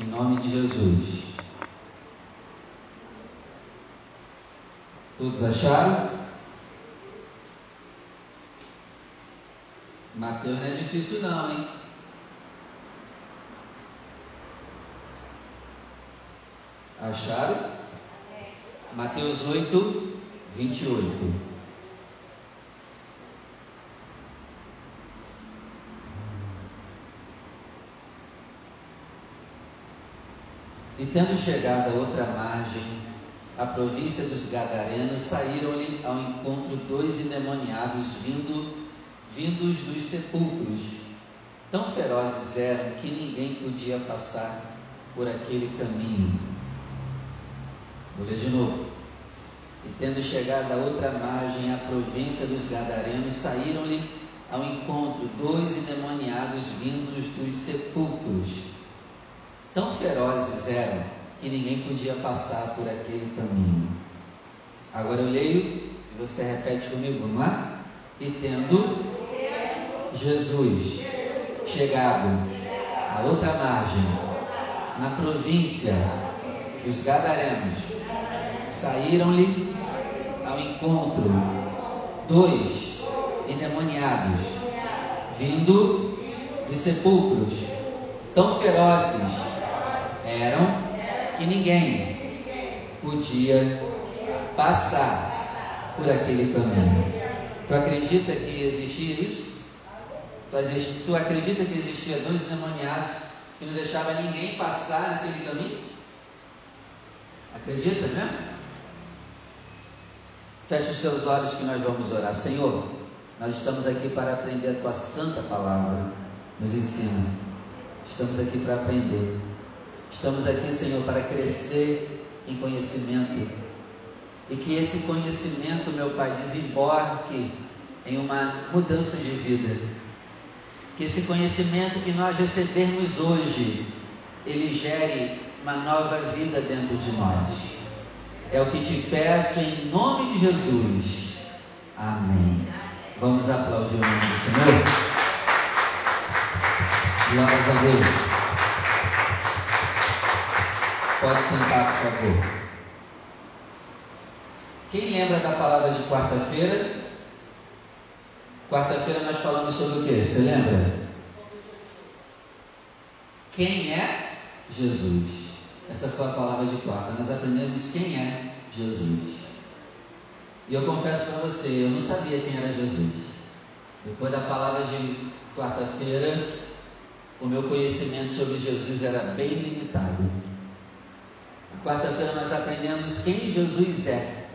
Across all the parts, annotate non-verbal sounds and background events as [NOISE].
Em nome de Jesus. Todos acharam? Mateus não é difícil não, hein? Acharam? Mateus 8, 28. E tendo chegado a outra margem, a província dos Gadarenos, saíram-lhe ao encontro dois endemoniados vindo, vindos dos sepulcros. Tão ferozes eram que ninguém podia passar por aquele caminho. Vou ler de novo. E tendo chegado a outra margem, a província dos Gadarenos, saíram-lhe ao encontro dois endemoniados vindos dos sepulcros Tão ferozes eram que ninguém podia passar por aquele caminho. Agora eu leio e você repete comigo, vamos lá? E tendo Jesus chegado à outra margem, na província dos Gadarenos, saíram-lhe ao encontro dois endemoniados, vindo dos sepulcros, tão ferozes eram que ninguém podia passar por aquele caminho. Tu acredita que existia isso? Tu acredita que existia dois endemoniados que não deixavam ninguém passar naquele caminho? Acredita mesmo? Feche os seus olhos que nós vamos orar. Senhor, nós estamos aqui para aprender a tua santa palavra. Nos ensina. Estamos aqui para aprender. Estamos aqui, Senhor, para crescer em conhecimento. E que esse conhecimento, meu Pai, desembarque em uma mudança de vida. Que esse conhecimento que nós recebermos hoje, ele gere uma nova vida dentro de nós. É o que te peço em nome de Jesus. Amém. Vamos aplaudir o nome do Senhor. Glórias a Deus. Pode sentar, por favor. Quem lembra da palavra de quarta-feira? Quarta-feira nós falamos sobre o que? Você lembra? Quem é Jesus? Essa foi a palavra de quarta. Nós aprendemos quem é Jesus. E eu confesso para você, eu não sabia quem era Jesus. Depois da palavra de quarta-feira, o meu conhecimento sobre Jesus era bem limitado. Quarta-feira nós aprendemos quem Jesus é.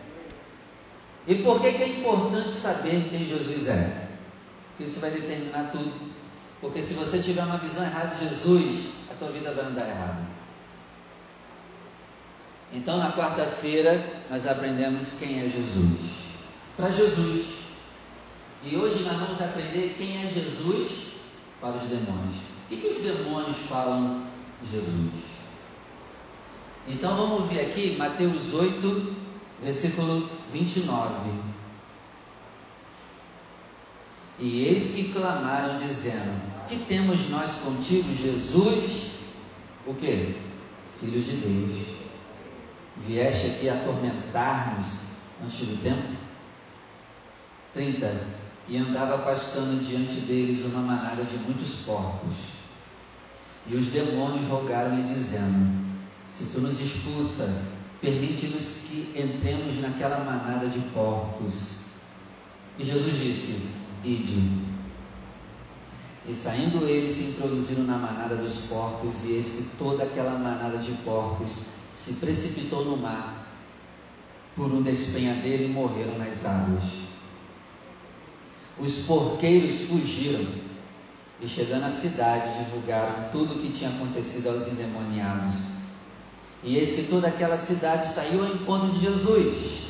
E por que, que é importante saber quem Jesus é? Isso vai determinar tudo. Porque se você tiver uma visão errada de Jesus, a tua vida vai andar errada. Então, na quarta-feira, nós aprendemos quem é Jesus. Para Jesus. E hoje nós vamos aprender quem é Jesus para os demônios. O que, que os demônios falam de Jesus? Então vamos ver aqui Mateus 8, versículo 29. E eis que clamaram, dizendo: Que temos nós contigo, Jesus? O que? Filho de Deus. Vieste aqui atormentar-nos antes do tempo? 30. E andava pastando diante deles uma manada de muitos porcos. E os demônios rogaram-lhe, dizendo: se tu nos expulsa, permite-nos que entremos naquela manada de porcos. E Jesus disse: Ide. E saindo eles se introduziram na manada dos porcos, e eis que toda aquela manada de porcos se precipitou no mar por um despenhadeiro e morreram nas águas. Os porqueiros fugiram e, chegando à cidade, divulgaram tudo o que tinha acontecido aos endemoniados. E eis que toda aquela cidade saiu ao encontro de Jesus.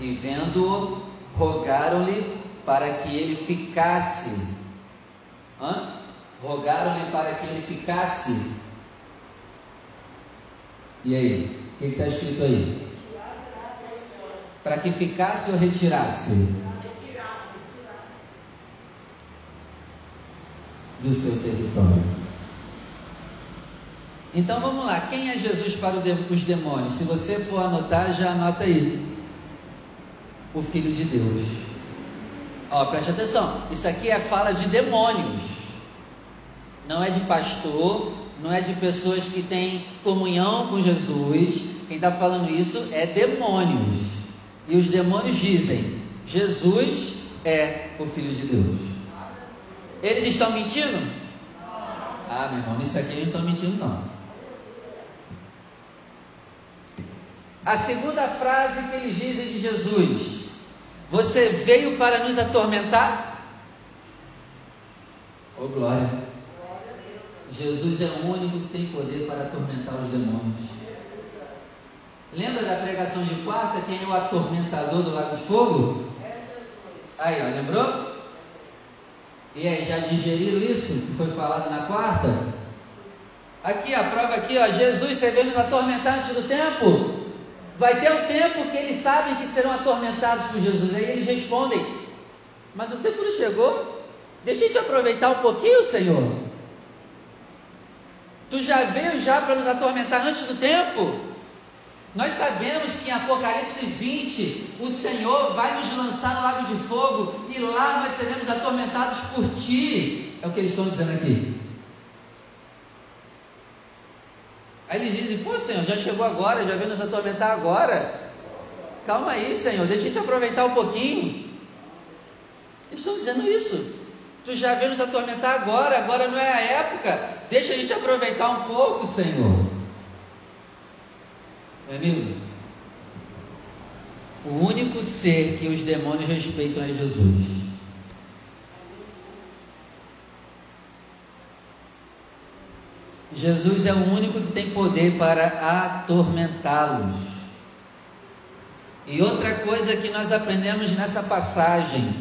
E vendo-o, rogaram-lhe para que ele ficasse. Rogaram-lhe para que ele ficasse. E aí? O que está escrito aí? Para que ficasse ou retirasse? Do seu território. Então vamos lá, quem é Jesus para os demônios? Se você for anotar, já anota aí. O Filho de Deus. Ó, preste atenção, isso aqui é fala de demônios. Não é de pastor, não é de pessoas que têm comunhão com Jesus. Quem está falando isso é demônios. E os demônios dizem: Jesus é o Filho de Deus. Eles estão mentindo? Ah, meu irmão, nisso aqui eles não estão mentindo, não. A segunda frase que eles dizem de Jesus: Você veio para nos atormentar? Oh glória! Jesus é o único que tem poder para atormentar os demônios. Lembra da pregação de quarta? Quem é o atormentador do lago de fogo? Aí, ó, lembrou? E aí, já digeriram isso que foi falado na quarta? Aqui, a prova aqui, ó, Jesus, você veio nos atormentar antes do tempo? Vai ter um tempo que eles sabem que serão atormentados por Jesus. Aí eles respondem: Mas o tempo não chegou. Deixa eu te aproveitar um pouquinho, Senhor. Tu já veio já para nos atormentar antes do tempo? Nós sabemos que em Apocalipse 20 o Senhor vai nos lançar no lago de fogo e lá nós seremos atormentados por ti. É o que eles estão dizendo aqui. Aí eles dizem: Pô, Senhor, já chegou agora, já veio nos atormentar agora. Calma aí, Senhor, deixa eu te aproveitar um pouquinho. Eles estão dizendo isso. Tu já veio nos atormentar agora, agora não é a época. Deixa a gente aproveitar um pouco, Senhor. Meu amigo, o único ser que os demônios respeitam é Jesus. Jesus é o único que tem poder para atormentá-los. E outra coisa que nós aprendemos nessa passagem,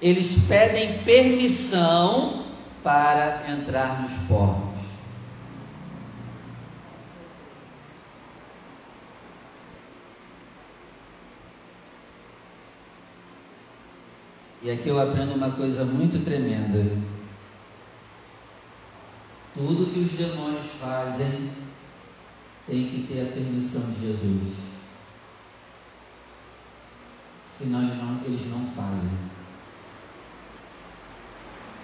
eles pedem permissão para entrar nos porcos. E aqui eu aprendo uma coisa muito tremenda. Tudo que os demônios fazem tem que ter a permissão de Jesus. Senão eles não, eles não fazem.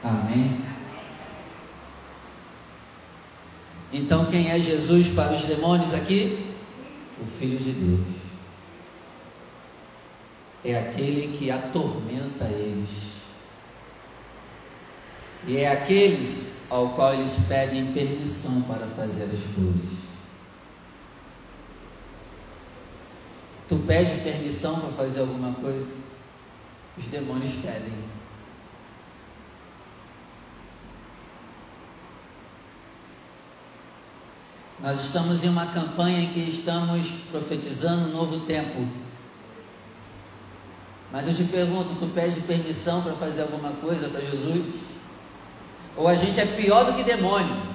Amém? Então, quem é Jesus para os demônios aqui? O Filho de Deus. É aquele que atormenta eles. E é aqueles ao qual eles pedem permissão para fazer as coisas. Tu pede permissão para fazer alguma coisa? Os demônios pedem. Nós estamos em uma campanha em que estamos profetizando um novo tempo. Mas eu te pergunto, tu pede permissão para fazer alguma coisa para Jesus? Ou a gente é pior do que demônio.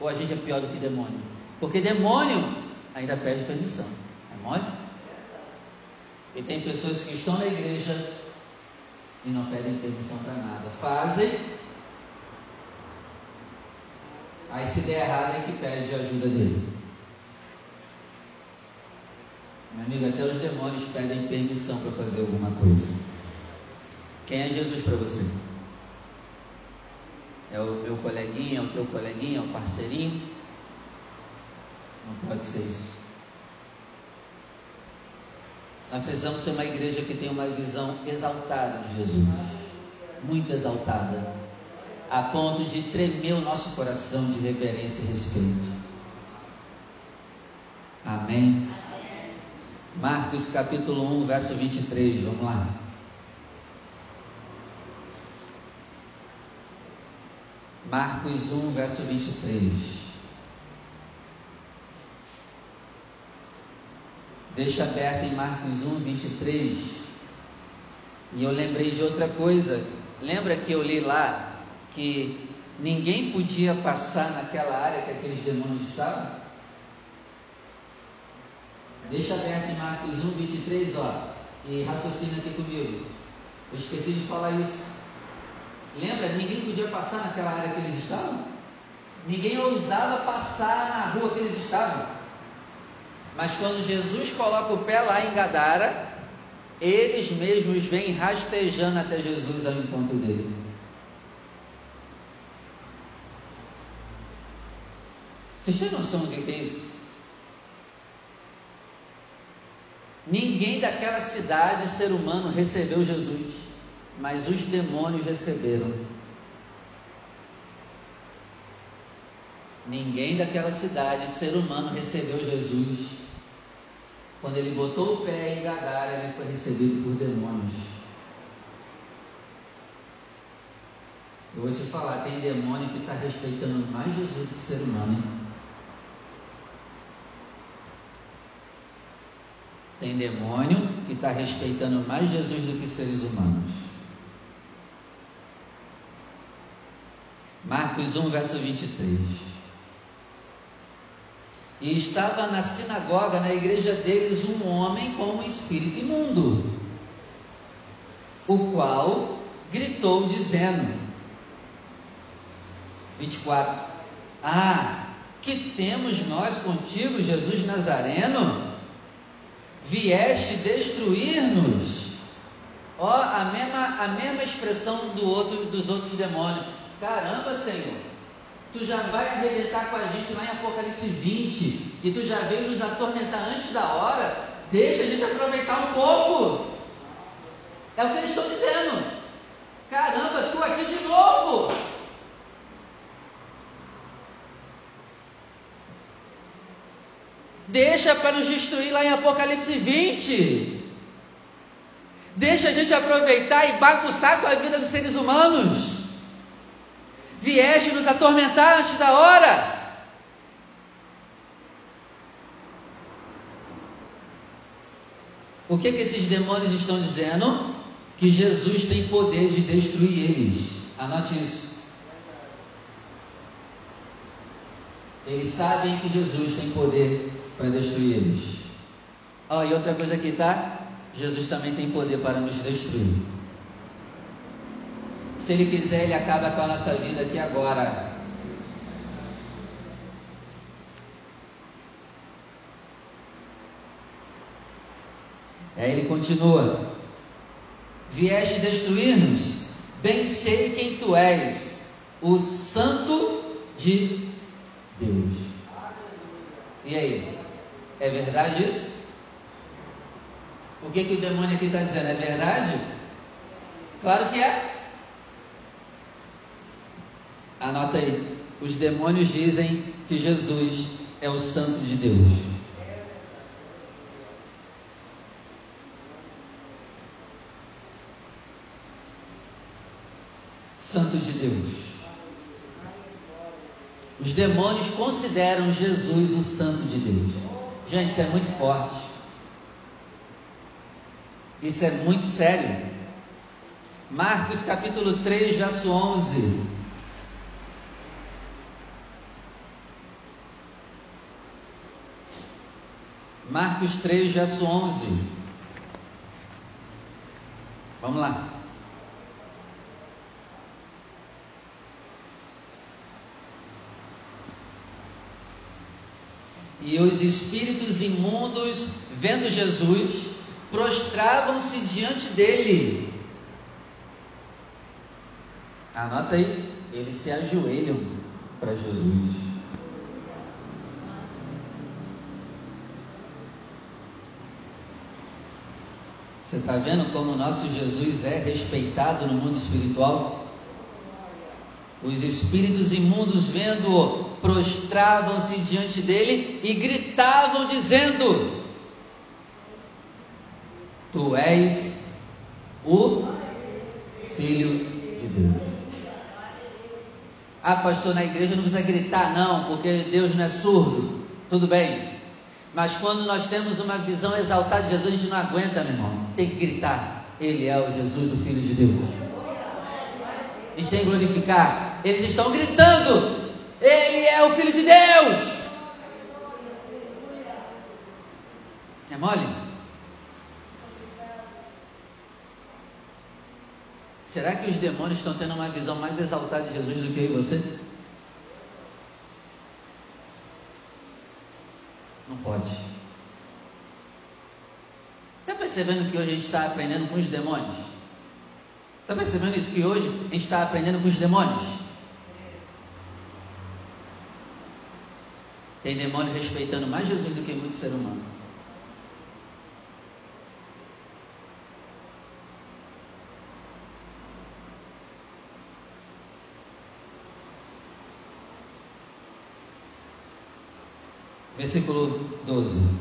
Ou a gente é pior do que demônio. Porque demônio ainda pede permissão. É mole? E tem pessoas que estão na igreja e não pedem permissão para nada. Fazem. Aí se der errado é que pede a ajuda dele. Meu amigo, até os demônios pedem permissão para fazer alguma coisa. Quem é Jesus para você? É o meu coleguinha, é o teu coleguinha, é o parceirinho? Não pode ser isso. Nós precisamos ser uma igreja que tem uma visão exaltada de Jesus, muito exaltada, a ponto de tremer o nosso coração de reverência e respeito. Amém. Marcos capítulo 1, verso 23, vamos lá. Marcos 1, verso 23. Deixa aberto em Marcos 1, 23. E eu lembrei de outra coisa. Lembra que eu li lá que ninguém podia passar naquela área que aqueles demônios estavam? Deixa aberto em Marcos 1, 23, ó. E raciocina aqui comigo. Eu esqueci de falar isso. Lembra? Ninguém podia passar naquela área que eles estavam. Ninguém ousava passar na rua que eles estavam. Mas quando Jesus coloca o pé lá em Gadara, eles mesmos vêm rastejando até Jesus ao encontro dele. Vocês têm noção do que é isso? Ninguém daquela cidade, ser humano, recebeu Jesus, mas os demônios receberam. Ninguém daquela cidade, ser humano, recebeu Jesus. Quando ele botou o pé em Gadara, ele foi recebido por demônios. Eu vou te falar, tem demônio que está respeitando mais Jesus do que ser humano, hein? Tem demônio que está respeitando mais Jesus do que seres humanos. Marcos 1, verso 23. E estava na sinagoga, na igreja deles, um homem com um espírito imundo, o qual gritou, dizendo: 24: Ah, que temos nós contigo, Jesus Nazareno? Vieste destruir-nos. Ó, a mesma, a mesma expressão do outro, dos outros demônios. Caramba, Senhor, tu já vai arrebentar com a gente lá em Apocalipse 20 e tu já veio nos atormentar antes da hora. Deixa a gente aproveitar um pouco. É o que eles estão dizendo. Caramba, tu aqui de novo. Deixa para nos destruir lá em Apocalipse 20. Deixa a gente aproveitar e bagunçar com a vida dos seres humanos. Vieste nos atormentar antes da hora. O que, que esses demônios estão dizendo? Que Jesus tem poder de destruir eles. Anote isso. Eles sabem que Jesus tem poder para destruir eles. Oh, e outra coisa aqui, tá? Jesus também tem poder para nos destruir. Se Ele quiser, Ele acaba com a nossa vida aqui agora. Aí ele continua: Vieste destruir-nos? Bem sei quem tu és, o Santo de Deus. E aí? É verdade isso? O que, que o demônio aqui está dizendo? É verdade? Claro que é. Anota aí. Os demônios dizem que Jesus é o Santo de Deus. Santo de Deus. Os demônios consideram Jesus o Santo de Deus. Gente, isso é muito forte. Isso é muito sério. Marcos capítulo 3, verso 11. Marcos 3, verso 11. Vamos lá. E os espíritos imundos, vendo Jesus, prostravam-se diante dele. Anota aí, eles se ajoelham para Jesus. Você está vendo como o nosso Jesus é respeitado no mundo espiritual? Os espíritos imundos, vendo-o, prostravam-se diante dele e gritavam, dizendo: Tu és o Filho de Deus. Ah, pastor, na igreja não precisa gritar, não, porque Deus não é surdo. Tudo bem. Mas quando nós temos uma visão exaltada de Jesus, a gente não aguenta, meu irmão. Tem que gritar: Ele é o Jesus, o Filho de Deus eles têm que glorificar. Eles estão gritando: Ele é o Filho de Deus. É mole? Será que os demônios estão tendo uma visão mais exaltada de Jesus do que eu e você? Não pode. Está percebendo que hoje a gente está aprendendo com os demônios? Está percebendo isso? Que hoje a gente está aprendendo com os demônios? Tem demônio respeitando mais Jesus do que muito ser humano. Versículo 12.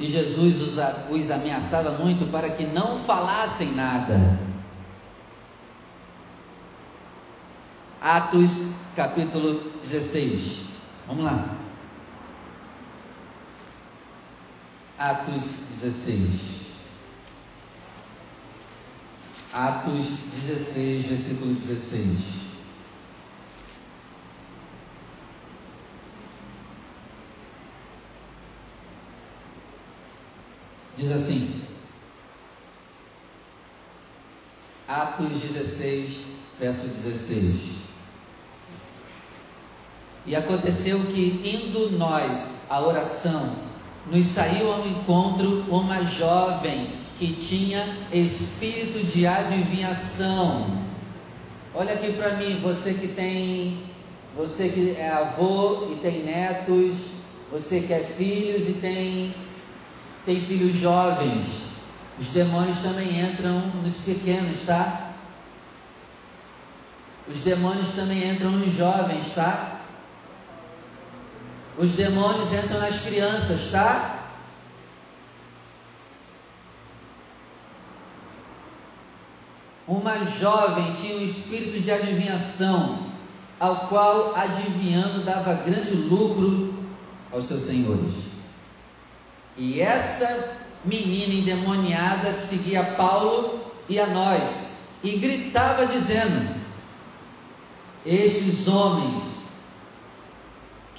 E Jesus os, os ameaçava muito para que não falassem nada. Atos capítulo 16. Vamos lá. Atos 16. Atos 16, versículo 16. Diz assim, Atos 16, verso 16. E aconteceu que, indo nós à oração, nos saiu ao encontro uma jovem que tinha espírito de adivinhação. Olha aqui para mim, você que tem, você que é avô e tem netos, você que é filhos e tem tem filhos jovens, os demônios também entram nos pequenos, tá? Os demônios também entram nos jovens, tá? Os demônios entram nas crianças, tá? Uma jovem tinha um espírito de adivinhação, ao qual adivinhando dava grande lucro aos seus senhores. E essa menina endemoniada seguia Paulo e a nós e gritava dizendo: Estes homens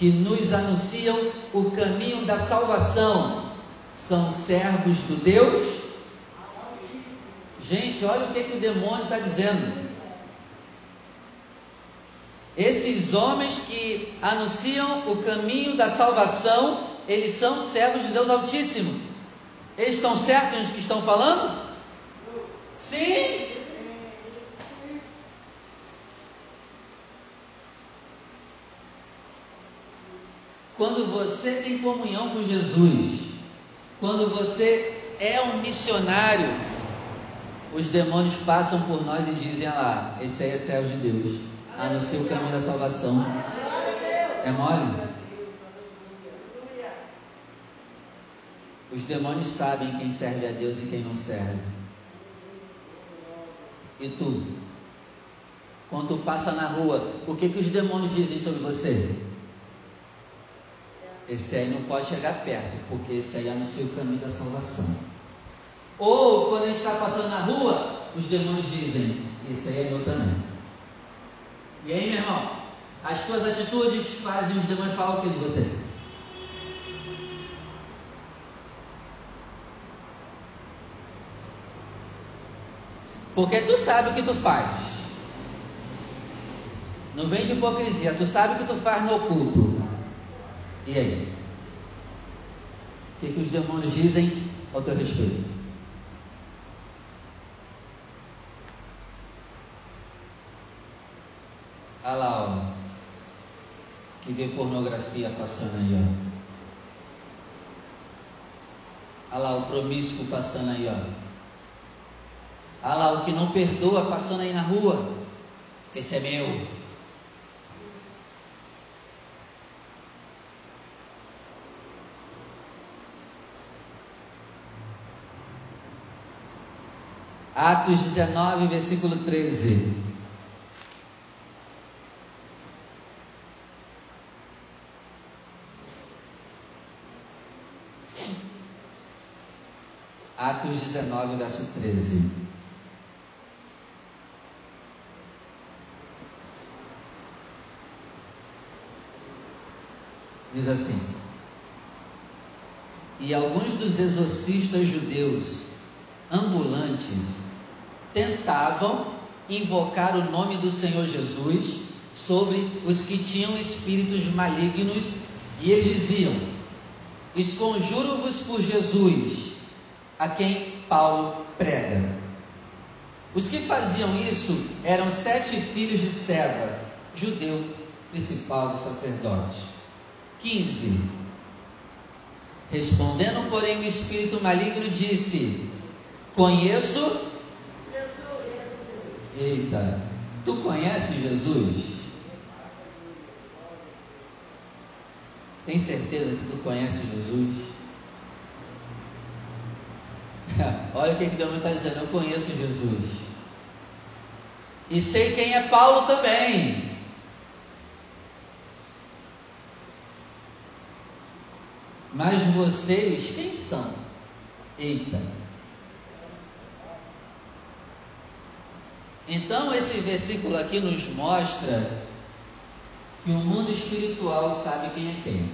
que nos anunciam o caminho da salvação são servos do Deus. Gente, olha o que, que o demônio está dizendo. Esses homens que anunciam o caminho da salvação eles são servos de Deus Altíssimo. Eles estão certos nos que estão falando? Sim. Quando você tem comunhão com Jesus, quando você é um missionário, os demônios passam por nós e dizem: ah lá, esse aí é servo de Deus, anuncia o caminho da salvação. É mole? Os demônios sabem quem serve a Deus e quem não serve. E tu? Quando tu passa na rua, o que, que os demônios dizem sobre você? Esse aí não pode chegar perto, porque esse aí é no seu caminho da salvação. Ou quando a gente está passando na rua, os demônios dizem: Esse aí é meu também. E aí, meu irmão? As tuas atitudes fazem os demônios falar o que de você? Porque tu sabe o que tu faz. Não vem de hipocrisia, tu sabe o que tu faz no oculto. E aí? O que, que os demônios dizem ao teu respeito? Olha lá, ó. Que vê pornografia passando aí, ó. Olha lá o promíscuo passando aí, ó. Ah lá, o que não perdoa passando aí na rua. Esse é meu. Atos 19, versículo 13. Atos 19, verso 13. Diz assim: E alguns dos exorcistas judeus ambulantes tentavam invocar o nome do Senhor Jesus sobre os que tinham espíritos malignos e eles diziam: Esconjuro-vos por Jesus, a quem Paulo prega. Os que faziam isso eram sete filhos de Seba, judeu principal dos sacerdotes. 15. Respondendo, porém, o espírito maligno disse: Conheço. Eita, tu conheces Jesus? Tem certeza que tu conheces Jesus? [LAUGHS] Olha o que, que Deus está dizendo, eu conheço Jesus. E sei quem é Paulo também. Mas vocês, quem são? Eita. Então, esse versículo aqui nos mostra que o mundo espiritual sabe quem é quem.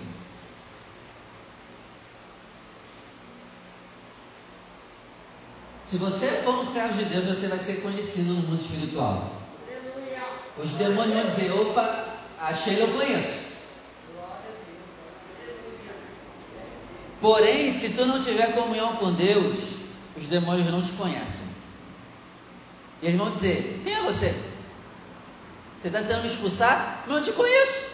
Se você for um servo de Deus, você vai ser conhecido no mundo espiritual. Os demônios vão dizer: opa, a Sheila eu conheço. Porém, se tu não tiver comunhão com Deus, os demônios não te conhecem. E eles vão dizer: quem é você? Você está tentando me expulsar? Não te conheço.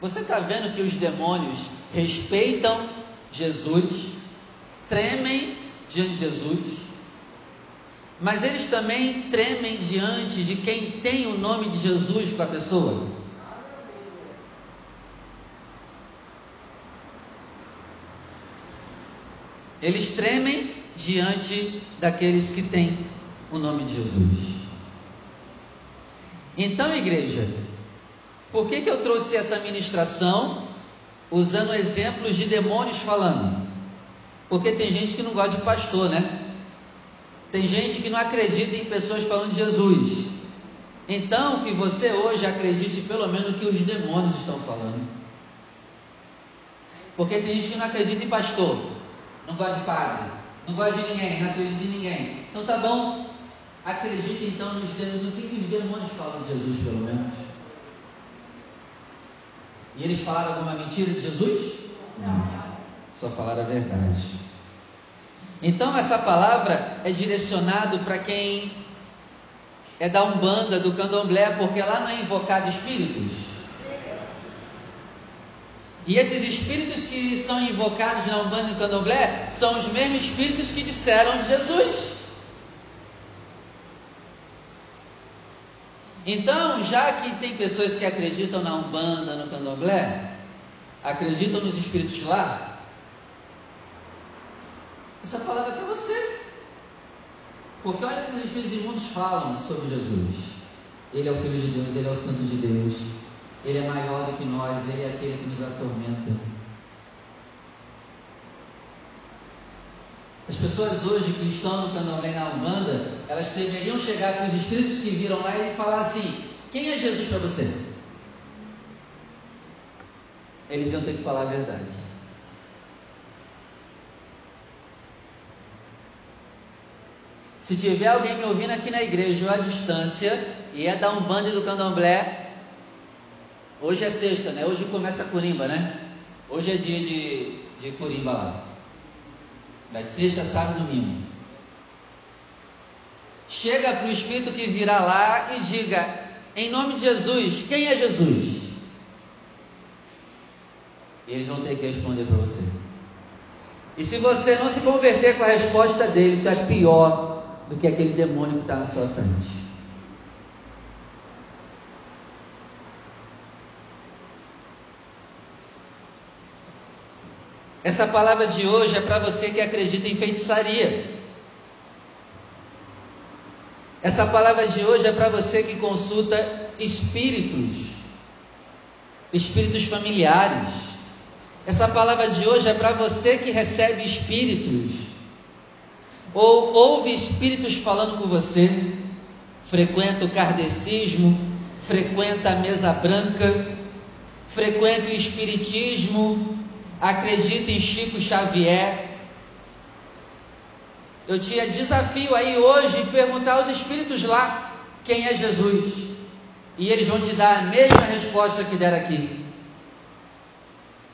Você está vendo que os demônios respeitam Jesus, tremem diante de Jesus, mas eles também tremem diante de quem tem o nome de Jesus com a pessoa. Eles tremem diante daqueles que têm o nome de Jesus. Então, igreja, por que, que eu trouxe essa ministração usando exemplos de demônios falando? Porque tem gente que não gosta de pastor, né? Tem gente que não acredita em pessoas falando de Jesus. Então, que você hoje acredite pelo menos no que os demônios estão falando. Porque tem gente que não acredita em pastor, não gosta de padre, não gosta de ninguém, não acredita em ninguém. Então tá bom, acredite então nos demônios, no que, que os demônios falam de Jesus, pelo menos. E eles falaram alguma mentira de Jesus? Não. Só falaram a verdade. Então essa palavra é direcionado para quem é da Umbanda, do Candomblé, porque lá não é invocado espíritos. E esses espíritos que são invocados na Umbanda e no Candomblé são os mesmos espíritos que disseram Jesus. Então, já que tem pessoas que acreditam na Umbanda, no Candomblé, acreditam nos espíritos lá, essa palavra é para você. Porque olha que os espíritos imundos falam sobre Jesus. Ele é o Filho de Deus, ele é o Santo de Deus, ele é maior do que nós, ele é aquele que nos atormenta. As pessoas hoje que estão no candomblé na Umbanda, elas deveriam chegar para os espíritos que viram lá e falar assim: quem é Jesus para você? Eles iam ter que falar a verdade. Se tiver alguém me ouvindo aqui na igreja ou à distância, e é da Umbanda e do Candomblé, hoje é sexta, né? Hoje começa a Curimba, né? Hoje é dia de, de Curimba lá. Vai sexta, sábado domingo. Chega para o Espírito que virá lá e diga: em nome de Jesus, quem é Jesus? E eles vão ter que responder para você. E se você não se converter com a resposta dele, tu é pior do que aquele demônio que está na sua frente. Essa palavra de hoje é para você que acredita em feitiçaria. Essa palavra de hoje é para você que consulta espíritos, espíritos familiares. Essa palavra de hoje é para você que recebe espíritos, ou ouve espíritos falando com você, frequenta o kardecismo, frequenta a mesa branca, frequenta o espiritismo, acredita em Chico Xavier. Eu te desafio aí hoje perguntar aos espíritos lá quem é Jesus. E eles vão te dar a mesma resposta que deram aqui.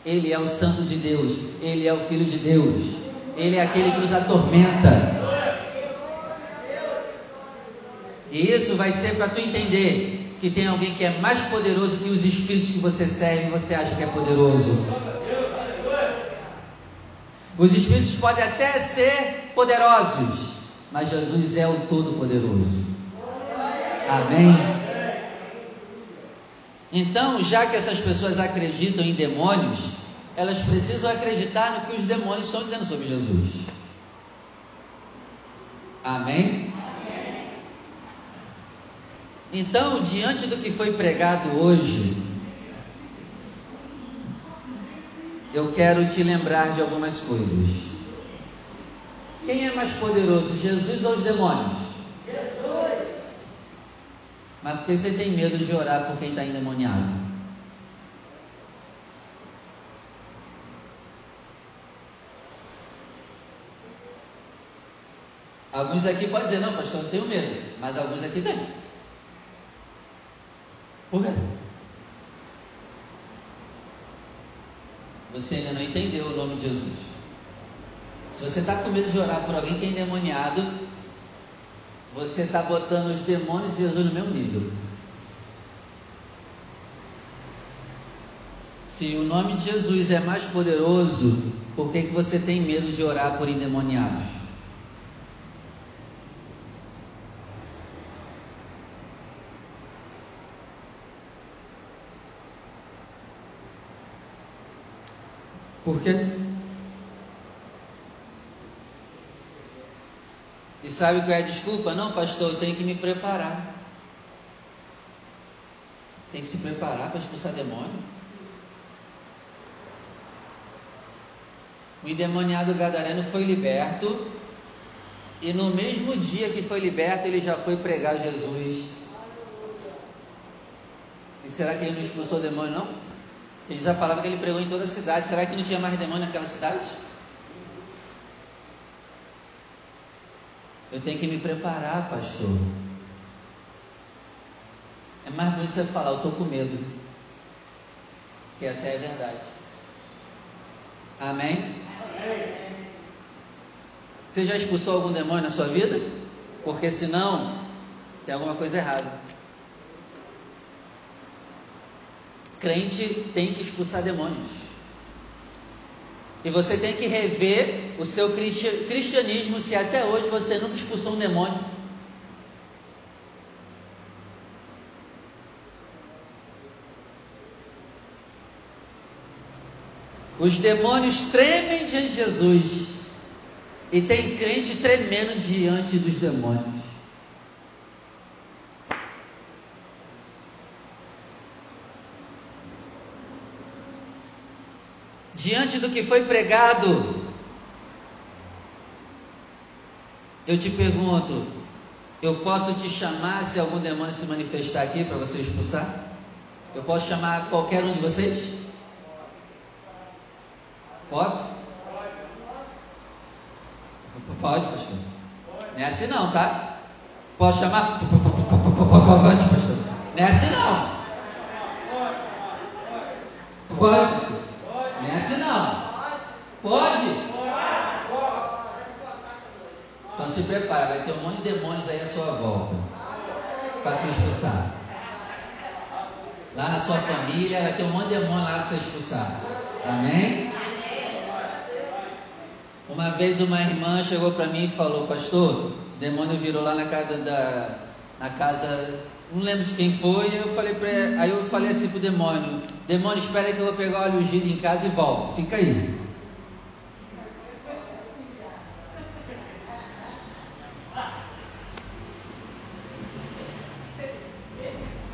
Ele é o Santo de Deus, Ele é o Filho de Deus, Ele é aquele que nos atormenta. E isso vai ser para tu entender que tem alguém que é mais poderoso que os espíritos que você serve e você acha que é poderoso. Os espíritos podem até ser poderosos, mas Jesus é o Todo-Poderoso. Amém? Então, já que essas pessoas acreditam em demônios, elas precisam acreditar no que os demônios estão dizendo sobre Jesus. Amém? Então, diante do que foi pregado hoje, eu quero te lembrar de algumas coisas. Quem é mais poderoso, Jesus ou os demônios? Jesus. Mas por que você tem medo de orar por quem está endemoniado? Alguns aqui podem dizer, não, pastor, eu não tenho medo, mas alguns aqui têm. Por quê? Você ainda não entendeu o nome de Jesus. Se você está com medo de orar por alguém que é endemoniado, você está botando os demônios de Jesus no mesmo nível. Se o nome de Jesus é mais poderoso, por que, que você tem medo de orar por endemoniados? Por quê? E sabe qual é a desculpa? Não, pastor, eu tenho que me preparar. Tem que se preparar para expulsar demônio. O endemoniado gadareno foi liberto. E no mesmo dia que foi liberto, ele já foi pregar Jesus. E será que ele não expulsou demônio, não? Ele diz a palavra que ele pregou em toda a cidade. Será que não tinha mais demônio naquela cidade? Eu tenho que me preparar, pastor. É mais bonito você falar, eu estou com medo. Que essa é a verdade. Amém? Você já expulsou algum demônio na sua vida? Porque senão, tem alguma coisa errada. Crente tem que expulsar demônios. E você tem que rever o seu cristianismo se até hoje você nunca expulsou um demônio. Os demônios tremem diante de Jesus. E tem crente tremendo diante dos demônios. Diante do que foi pregado, eu te pergunto: eu posso te chamar se algum demônio se manifestar aqui para você expulsar? Eu posso chamar qualquer um de vocês? Posso? Pode, pastor. Não é assim não, tá? Posso chamar? Pode, pastor. Não é assim não. Pode, pastor. Não é assim não. Pode? Então se prepara, vai ter um monte de demônios aí à sua volta. Para te expulsar. Lá na sua família vai ter um monte de demônio lá para você expulsar. Amém? Uma vez uma irmã chegou para mim e falou, pastor, demônio virou lá na casa da. na casa não lembro de quem foi, eu falei pra, aí eu falei assim pro demônio, demônio, espera que eu vou pegar o óleo ungido em casa e volto, fica aí.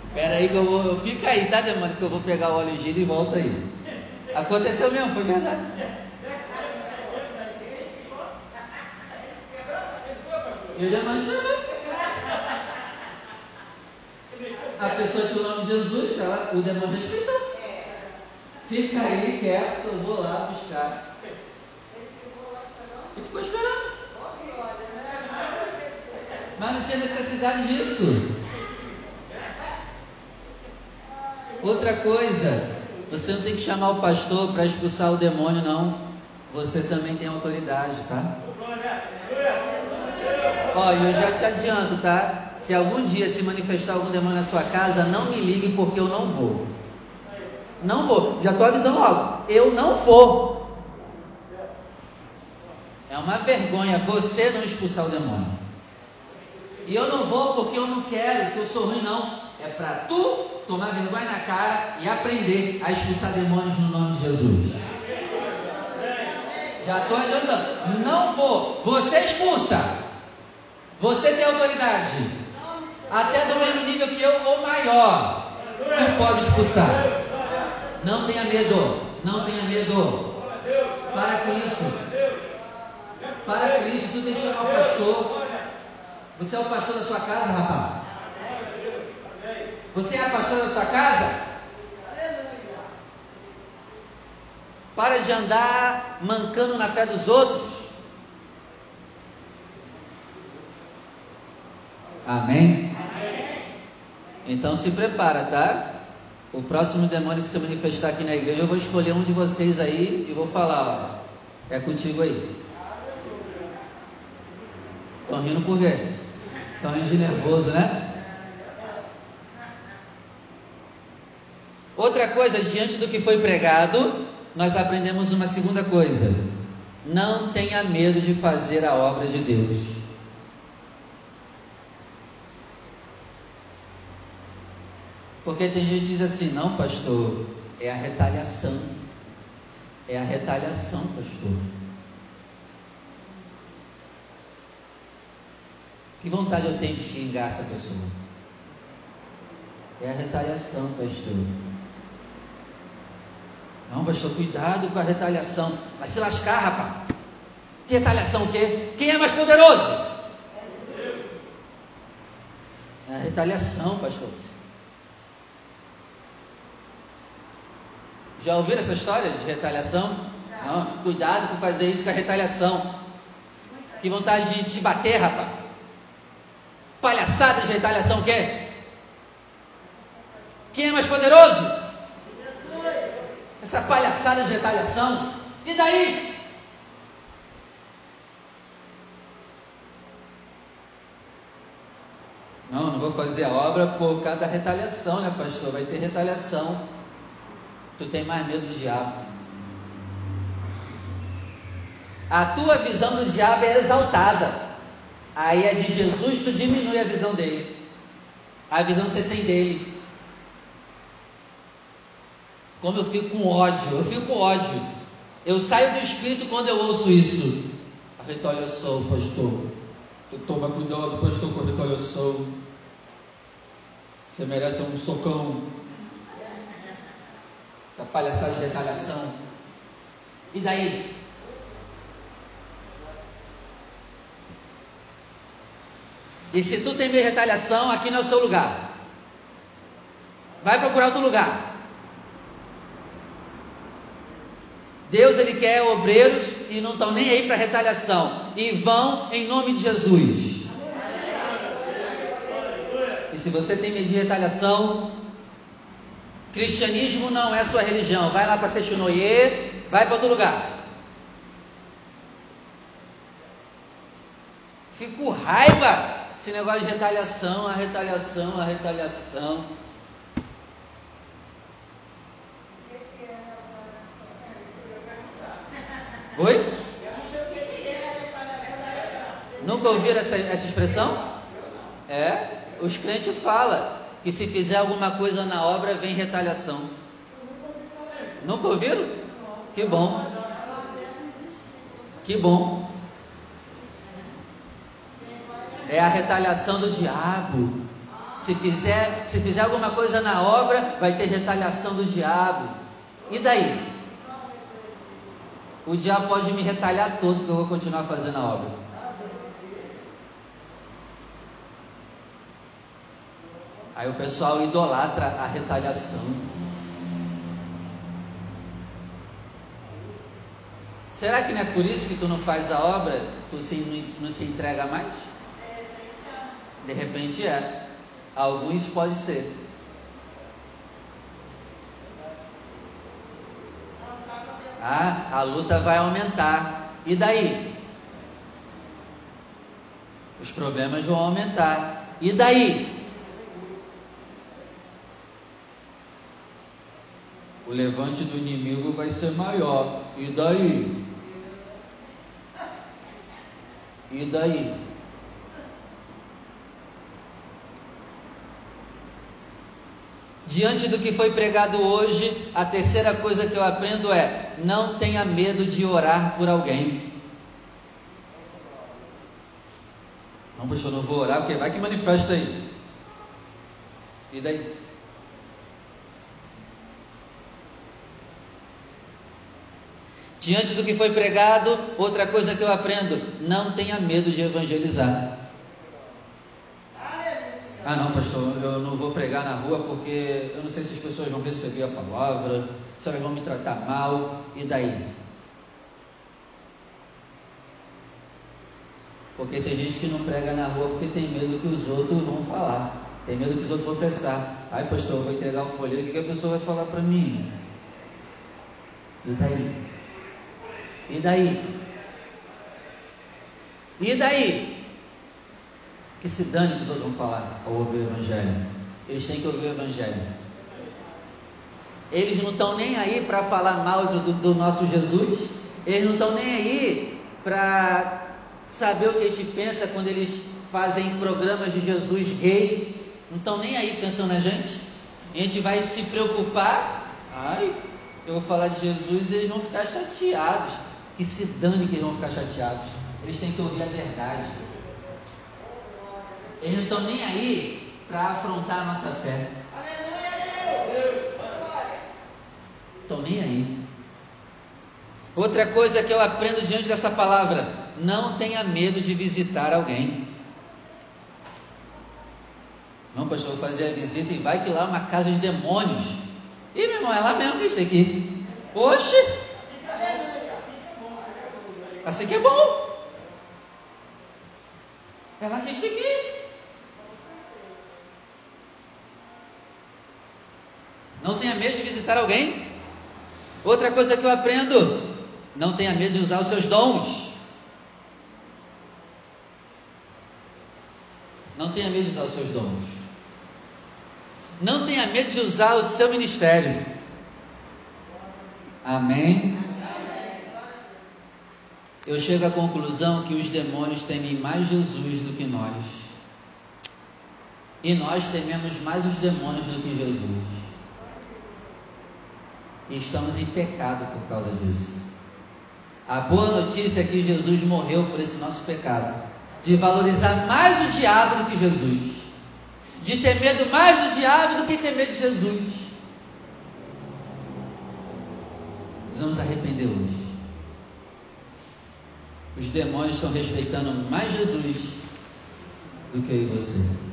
Espera aí que eu vou, eu, fica aí, tá demônio, que eu vou pegar o óleo ungido e volto aí. Aconteceu mesmo, foi verdade. E o demônio a pessoa tinha o nome de Jesus, ela, o demônio respeitou. Fica aí quieto, eu vou lá buscar. Ele ficou esperando. Mas não tinha necessidade disso. Outra coisa, você não tem que chamar o pastor para expulsar o demônio, não. Você também tem autoridade, tá? Ó, eu já te adianto, tá? Se algum dia se manifestar algum demônio na sua casa, não me ligue porque eu não vou. Não vou. Já estou avisando logo. Eu não vou. É uma vergonha você não expulsar o demônio. E eu não vou porque eu não quero, porque eu sou ruim, não. É para tu tomar vergonha na cara e aprender a expulsar demônios no nome de Jesus. Já estou adiantando. Não vou. Você expulsa. Você tem autoridade. Até do mesmo nível que eu ou maior. Tu pode expulsar. Não tenha medo. Não tenha medo. Para com isso. Para com isso. Tu tem que chamar o pastor. Você é o pastor da sua casa, rapaz. Você é a pastora da sua casa? Para de andar mancando na fé dos outros. Amém? Então se prepara, tá? O próximo demônio que se manifestar aqui na igreja, eu vou escolher um de vocês aí e vou falar, ó, é contigo aí. Estão rindo por quê? Estão rindo de nervoso, né? Outra coisa, diante do que foi pregado, nós aprendemos uma segunda coisa: não tenha medo de fazer a obra de Deus. Porque tem gente que diz assim: não, pastor, é a retaliação. É a retaliação, pastor. Que vontade eu tenho de xingar essa pessoa? É a retaliação, pastor. Não, pastor, cuidado com a retaliação. Vai se lascar, rapaz. Que retaliação o quê? Quem é mais poderoso? É a retaliação, pastor. Já ouviram essa história de retaliação? Não, cuidado com fazer isso com a retaliação. Que vontade de te bater, rapaz. Palhaçada de retaliação, o quê? Quem é mais poderoso? Essa palhaçada de retaliação. E daí? Não, não vou fazer a obra por causa da retaliação, né, pastor? Vai ter retaliação. Tu tem mais medo do diabo. A tua visão do diabo é exaltada. Aí a de Jesus, tu diminui a visão dele. A visão que você tem dele. Como eu fico com ódio, eu fico com ódio. Eu saio do espírito quando eu ouço isso. A retaliação, pastor. Tu toma cuidado, pastor, com a retaliação. Você merece um socão. Essa palhaçada de retaliação. E daí? E se tu tem medo de retaliação, aqui não é o seu lugar. Vai procurar outro lugar. Deus ele quer obreiros que não estão nem aí para retaliação e vão em nome de Jesus. E se você tem medo de retaliação, cristianismo não é sua religião. Vai lá para Sechinoye, vai para outro lugar. Fico raiva esse negócio de retaliação, a retaliação, a retaliação. Oi? Nunca ouviram essa, essa expressão? É, os crentes falam que se fizer alguma coisa na obra vem retaliação. Nunca ouviram? Que bom. Que bom. É a retaliação do diabo. Se fizer, se fizer alguma coisa na obra, vai ter retaliação do diabo. E daí? o diabo pode me retalhar todo, que eu vou continuar fazendo a obra. Aí o pessoal idolatra a retaliação. Será que não é por isso que tu não faz a obra? Tu se, não, não se entrega mais? De repente é. Alguns pode ser. Ah, a luta vai aumentar. E daí? Os problemas vão aumentar. E daí? O levante do inimigo vai ser maior. E daí? E daí? Diante do que foi pregado hoje, a terceira coisa que eu aprendo é: não tenha medo de orar por alguém. Não, poxa, eu não vou orar, porque vai que manifesta aí. E daí? Diante do que foi pregado, outra coisa que eu aprendo: não tenha medo de evangelizar. Ah, não, pastor, eu não vou pregar na rua porque eu não sei se as pessoas vão receber a palavra, se elas vão me tratar mal, e daí? Porque tem gente que não prega na rua porque tem medo que os outros vão falar, tem medo que os outros vão pensar. Ai, pastor, eu vou entregar o folheto, o que, que a pessoa vai falar para mim? E daí? E daí? E daí? Que se dane que os outros vão falar ao ouvir o Evangelho. Eles têm que ouvir o Evangelho. Eles não estão nem aí para falar mal do, do, nosso Jesus. Eles não estão nem aí para saber o que a gente pensa quando eles fazem programas de Jesus rei. Não estão nem aí pensando na gente. A gente vai se preocupar. Ai, eu vou falar de Jesus e eles vão ficar chateados. Que se dane que eles vão ficar chateados. Eles têm que ouvir a verdade. Eles não estão nem aí para afrontar a nossa fé. Estão nem aí. Outra coisa que eu aprendo diante dessa palavra: não tenha medo de visitar alguém. Não, pastor, vou fazer a visita e vai que lá é uma casa de demônios. Ih, meu irmão, é lá mesmo que está aqui. Oxe! Assim que é bom. É lá que está aqui. Não tenha medo de visitar alguém. Outra coisa que eu aprendo: não tenha medo de usar os seus dons. Não tenha medo de usar os seus dons. Não tenha medo de usar o seu ministério. Amém? Eu chego à conclusão que os demônios temem mais Jesus do que nós. E nós tememos mais os demônios do que Jesus. E estamos em pecado por causa disso. A boa notícia é que Jesus morreu por esse nosso pecado. De valorizar mais o diabo do que Jesus. De ter medo mais do diabo do que ter medo de Jesus. Vamos arrepender hoje. Os demônios estão respeitando mais Jesus do que eu e você.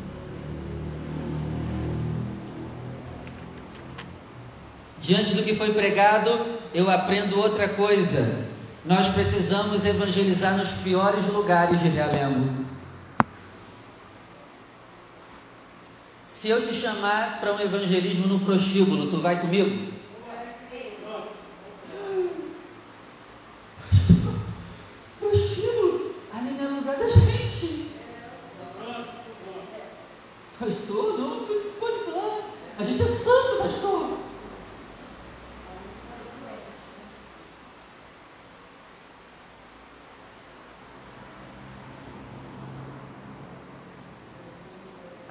Diante do que foi pregado, eu aprendo outra coisa. Nós precisamos evangelizar nos piores lugares de Realengo. Se eu te chamar para um evangelismo no prostíbulo, tu vai comigo? Prostíbulo? Ali não é lugar da gente. Pastor, não, pode falar. A gente é santo, pastor.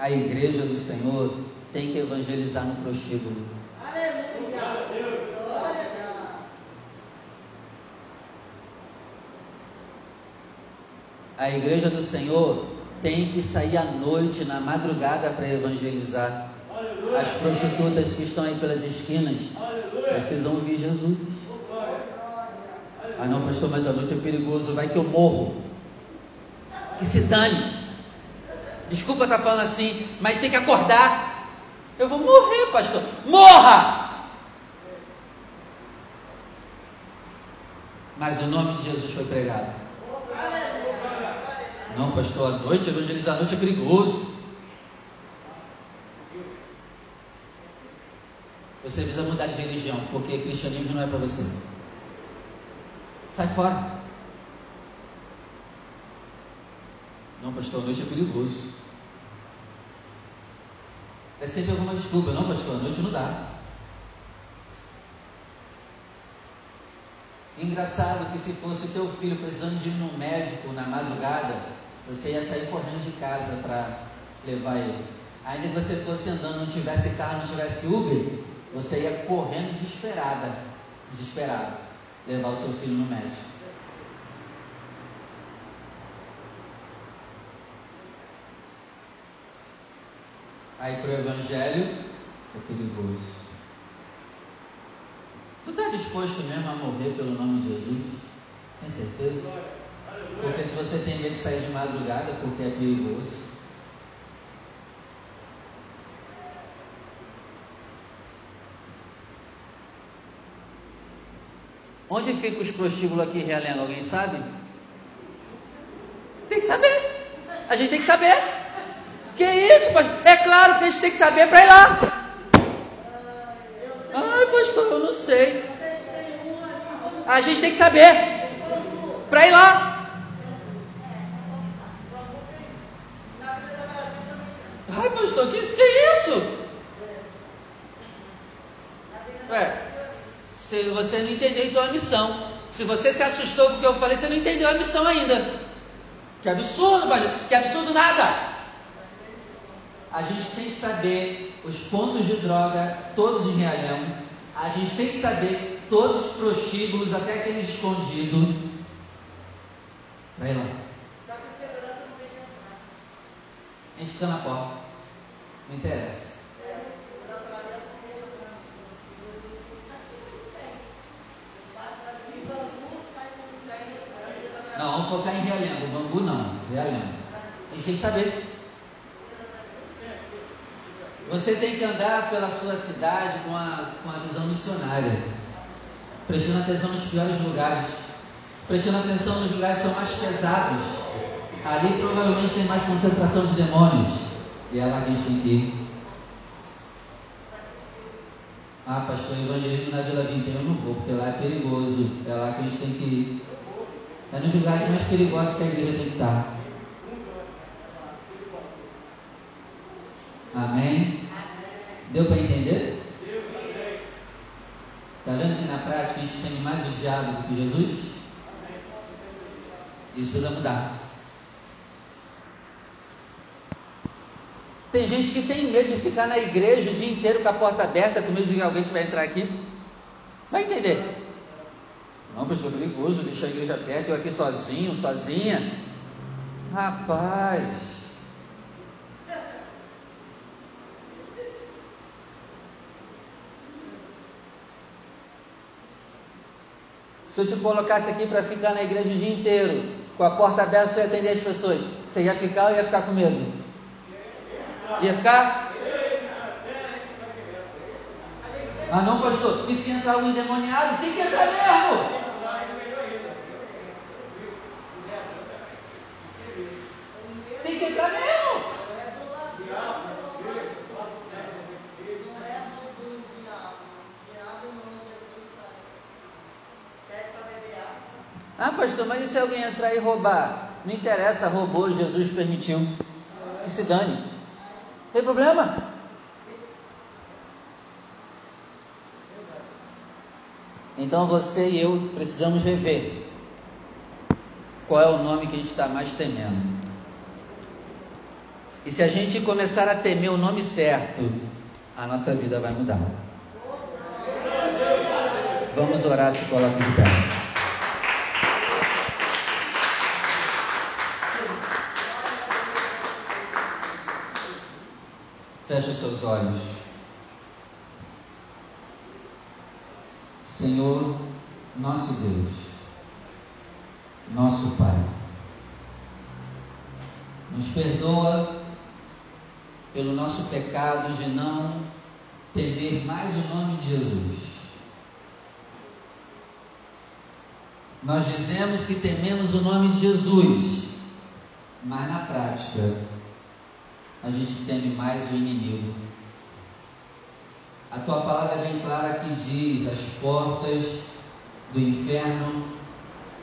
A igreja do Senhor tem que evangelizar no prostíbulo. Aleluia! A igreja do Senhor tem que sair à noite, na madrugada, para evangelizar. As prostitutas que estão aí pelas esquinas precisam ouvir Jesus. Ah, não, pastor, mas a noite é perigoso, vai que eu morro. Que se dane. Desculpa estar tá falando assim, mas tem que acordar. Eu vou morrer, pastor. Morra! mas o nome de Jesus foi pregado. Não, pastor, à noite, evangelizar à noite é perigoso. Você precisa mudar de religião, porque cristianismo não é para você. Sai fora. Não, pastor, a noite é perigoso. É sempre alguma desculpa. Não, pastor, a noite não dá. Engraçado que se fosse o teu filho precisando de ir no médico na madrugada, você ia sair correndo de casa para levar ele. Ainda que você fosse andando, não tivesse carro, não tivesse Uber, você ia correndo desesperada, desesperado, levar o seu filho no médico. Aí para o Evangelho é perigoso. Tu está disposto mesmo a morrer pelo nome de Jesus? Tem certeza? Porque se você tem medo de sair de madrugada porque é perigoso. Onde fica os prostíbulos aqui Realengo? Alguém sabe? Tem que saber. A gente tem que saber. Que isso, pastor? É claro que a gente tem que saber para ir lá. Ai, pastor, eu não sei. A gente tem que saber para ir lá. Ai, pastor, que isso? Que isso? É, se você não entendeu então a missão. Se você se assustou porque eu falei, você não entendeu a missão ainda. Que absurdo, pastor. Que absurdo nada. A gente tem que saber os pontos de droga, todos em Realhão. A gente tem que saber todos os prostíbulos, até aqueles escondidos. Vai lá. A gente fica na porta. Não interessa. Não, vamos focar em Realengo. Bambu não. Realengo. A gente tem que saber. Você tem que andar pela sua cidade com a, com a visão missionária, prestando atenção nos piores lugares, prestando atenção nos lugares que são mais pesados. Ali provavelmente tem mais concentração de demônios. E é lá que a gente tem que ir. Ah, pastor, evangelismo na Vila Vintém eu não vou, porque lá é perigoso. É lá que a gente tem que ir. É nos lugares mais perigosos que a igreja tem que estar. Amém? Deu para entender? Está vendo que na prática a gente tem mais o diabo do que Jesus? Isso precisa mudar. Tem gente que tem medo de ficar na igreja o dia inteiro com a porta aberta, com medo de alguém que vai entrar aqui. Vai entender? Não, pessoal, perigoso, deixar a igreja aberta, eu aqui sozinho, sozinha. Rapaz, Se eu te colocasse aqui para ficar na igreja o dia inteiro, com a porta aberta, você ia atender as pessoas, você ia ficar ou ia ficar com medo? Ia ficar? Ah não, pastor, e se entrar um endemoniado? Tem que entrar mesmo! Tem que entrar mesmo! Ah, pastor, mas e se alguém entrar e roubar? Não interessa, roubou, Jesus permitiu. E se dane. Tem problema. Então você e eu precisamos rever qual é o nome que a gente está mais temendo. E se a gente começar a temer o nome certo, a nossa vida vai mudar. Vamos orar se coloca de pé. Feche os seus olhos. Senhor, nosso Deus, nosso Pai, nos perdoa pelo nosso pecado de não temer mais o nome de Jesus. Nós dizemos que tememos o nome de Jesus, mas na prática a gente teme mais o inimigo. A tua palavra é bem clara que diz: as portas do inferno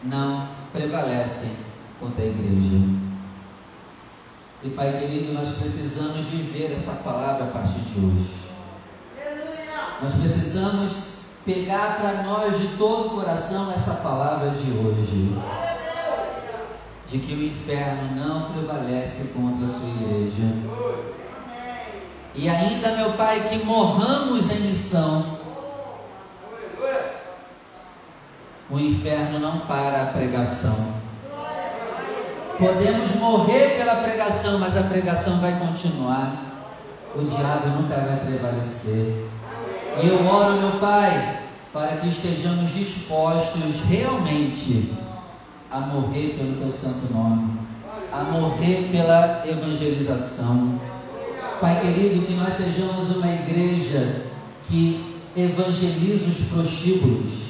não prevalecem contra a igreja. E Pai querido, nós precisamos viver essa palavra a partir de hoje. Nós precisamos pegar para nós de todo o coração essa palavra de hoje. De que o inferno não prevalece contra a sua igreja. E ainda, meu Pai, que morramos em missão. O inferno não para a pregação. Podemos morrer pela pregação, mas a pregação vai continuar. O diabo nunca vai prevalecer. E eu oro, meu Pai, para que estejamos dispostos realmente a morrer pelo Teu santo nome, a morrer pela evangelização. Pai querido, que nós sejamos uma igreja que evangeliza os prostíbulos.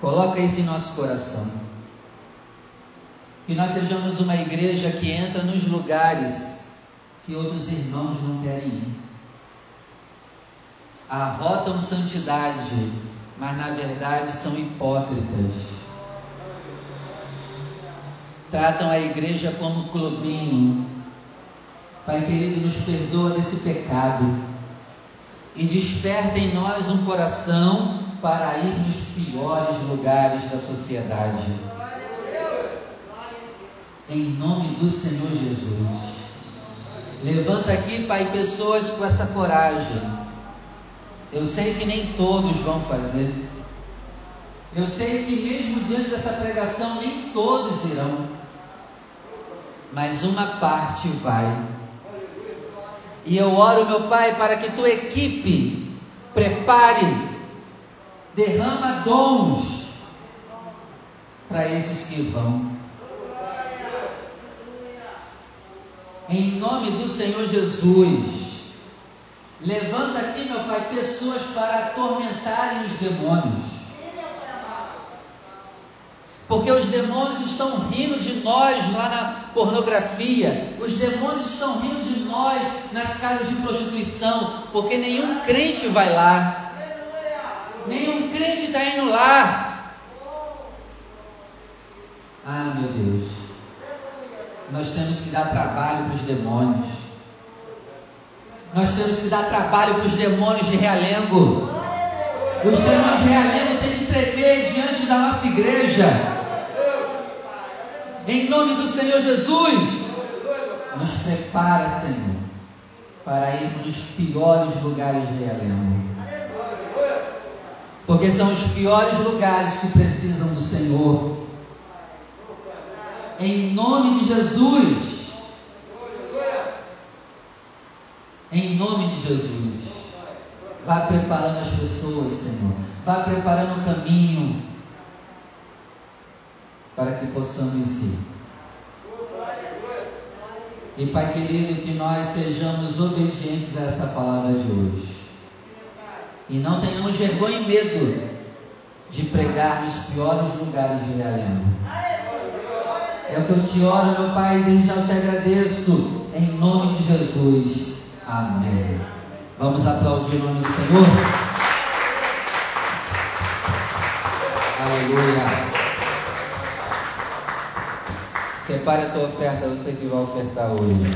Coloca isso em nosso coração. Que nós sejamos uma igreja que entra nos lugares que outros irmãos não querem ir arrotam santidade, mas na verdade são hipócritas. Tratam a igreja como clubinho. Pai querido, nos perdoa desse pecado e desperta em nós um coração para ir nos piores lugares da sociedade. Em nome do Senhor Jesus. Levanta aqui, Pai, pessoas com essa coragem eu sei que nem todos vão fazer. Eu sei que mesmo diante dessa pregação nem todos irão. Mas uma parte vai. E eu oro, meu Pai, para que tua equipe prepare, derrama dons para esses que vão. Em nome do Senhor Jesus. Levanta aqui, meu Pai, pessoas para atormentarem os demônios. Porque os demônios estão rindo de nós lá na pornografia, os demônios estão rindo de nós nas casas de prostituição, porque nenhum crente vai lá, nenhum crente está indo lá. Ah, meu Deus, nós temos que dar trabalho para os demônios. Nós temos que dar trabalho para os demônios de realengo. Os demônios de realengo têm que tremer diante da nossa igreja. Em nome do Senhor Jesus, nos prepara, Senhor, para irmos nos piores lugares de realengo. Porque são os piores lugares que precisam do Senhor. Em nome de Jesus. Em nome de Jesus. Vá preparando as pessoas, Senhor. Vá preparando o caminho para que possamos ir. E Pai querido, que nós sejamos obedientes a essa palavra de hoje. E não tenhamos vergonha e medo de pregar nos piores lugares de Realengo. É o que eu te oro, meu Pai, desde já te agradeço, em nome de Jesus. Amém. Vamos aplaudir o nome do Senhor. Aleluia. Separe a tua oferta, você que vai ofertar hoje.